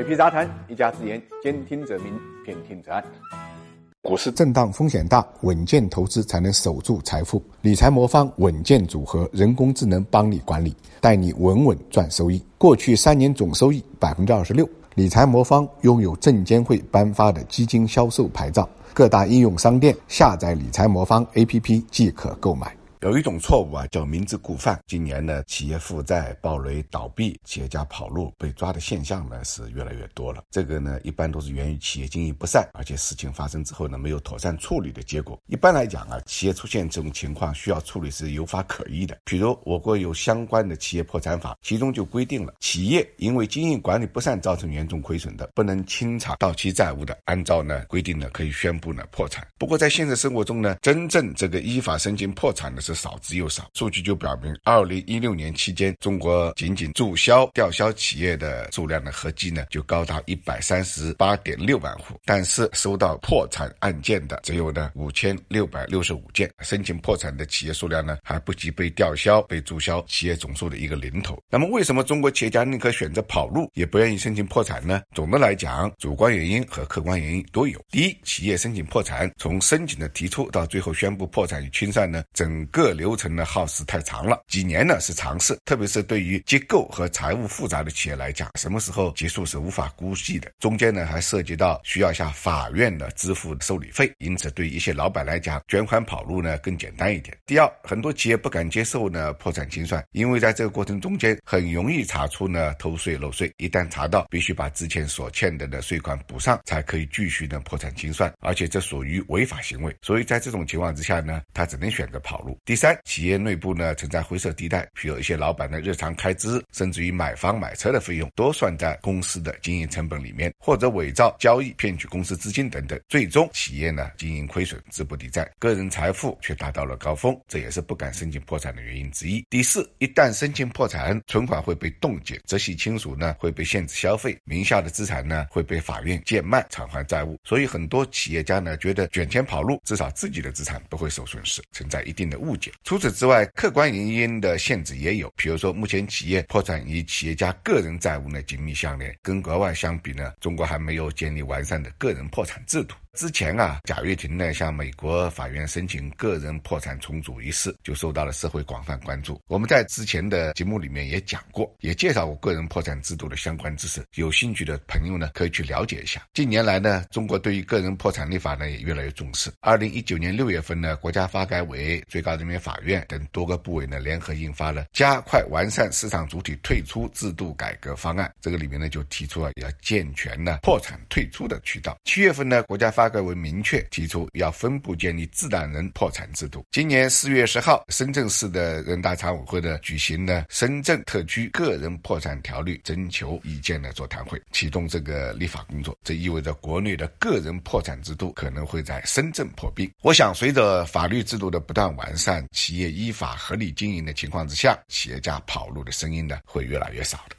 水皮杂谈，一家之言，兼听则明，偏听则暗。股市震荡风险大，稳健投资才能守住财富。理财魔方稳健组合，人工智能帮你管理，带你稳稳赚收益。过去三年总收益百分之二十六。理财魔方拥有证监会颁发的基金销售牌照，各大应用商店下载理财魔方 APP 即可购买。有一种错误啊，叫明知故犯。今年呢，企业负债暴雷倒闭，企业家跑路被抓的现象呢是越来越多了。这个呢，一般都是源于企业经营不善，而且事情发生之后呢，没有妥善处理的结果。一般来讲啊，企业出现这种情况需要处理是有法可依的。比如我国有相关的企业破产法，其中就规定了，企业因为经营管理不善造成严重亏损的，不能清偿到期债务的，按照呢规定呢可以宣布呢破产。不过在现实生活中呢，真正这个依法申请破产的是。少之又少，数据就表明，二零一六年期间，中国仅仅注销、吊销企业的数量的合计呢，就高达一百三十八点六万户。但是收到破产案件的只有呢五千六百六十五件，申请破产的企业数量呢，还不及被吊销、被注销企业总数的一个零头。那么，为什么中国企业家宁可选择跑路，也不愿意申请破产呢？总的来讲，主观原因和客观原因都有。第一，企业申请破产，从申请的提出到最后宣布破产与清算呢，整个个流程呢耗时太长了，几年呢是常事，特别是对于结构和财务复杂的企业来讲，什么时候结束是无法估计的。中间呢还涉及到需要向法院呢支付受理费，因此对一些老板来讲，卷款跑路呢更简单一点。第二，很多企业不敢接受呢破产清算，因为在这个过程中间很容易查出呢偷税漏税，一旦查到，必须把之前所欠的的税款补上，才可以继续呢破产清算，而且这属于违法行为。所以在这种情况之下呢，他只能选择跑路。第三，企业内部呢存在灰色地带，譬如一些老板的日常开支，甚至于买房买车的费用，都算在公司的经营成本里面，或者伪造交易骗取公司资金等等，最终企业呢经营亏损，资不抵债，个人财富却达到了高峰，这也是不敢申请破产的原因之一。第四，一旦申请破产，存款会被冻结，直系亲属呢会被限制消费，名下的资产呢会被法院贱卖偿还债务，所以很多企业家呢觉得卷钱跑路，至少自己的资产不会受损失，存在一定的误除此之外，客观原因的限制也有，比如说，目前企业破产与企业家个人债务呢紧密相连，跟国外相比呢，中国还没有建立完善的个人破产制度。之前啊，贾跃亭呢向美国法院申请个人破产重组一事，就受到了社会广泛关注。我们在之前的节目里面也讲过，也介绍过个人破产制度的相关知识。有兴趣的朋友呢，可以去了解一下。近年来呢，中国对于个人破产立法呢也越来越重视。二零一九年六月份呢，国家发改委、最高人民法院等多个部委呢联合印发了《加快完善市场主体退出制度改革方案》，这个里面呢就提出了要健全呢破产退出的渠道。七月份呢，国家发发改委明确提出要分步建立自然人破产制度。今年四月十号，深圳市的人大常委会呢举行了深圳特区个人破产条例征求意见的座谈会，启动这个立法工作。这意味着国内的个人破产制度可能会在深圳破冰。我想，随着法律制度的不断完善，企业依法合理经营的情况之下，企业家跑路的声音呢会越来越少的。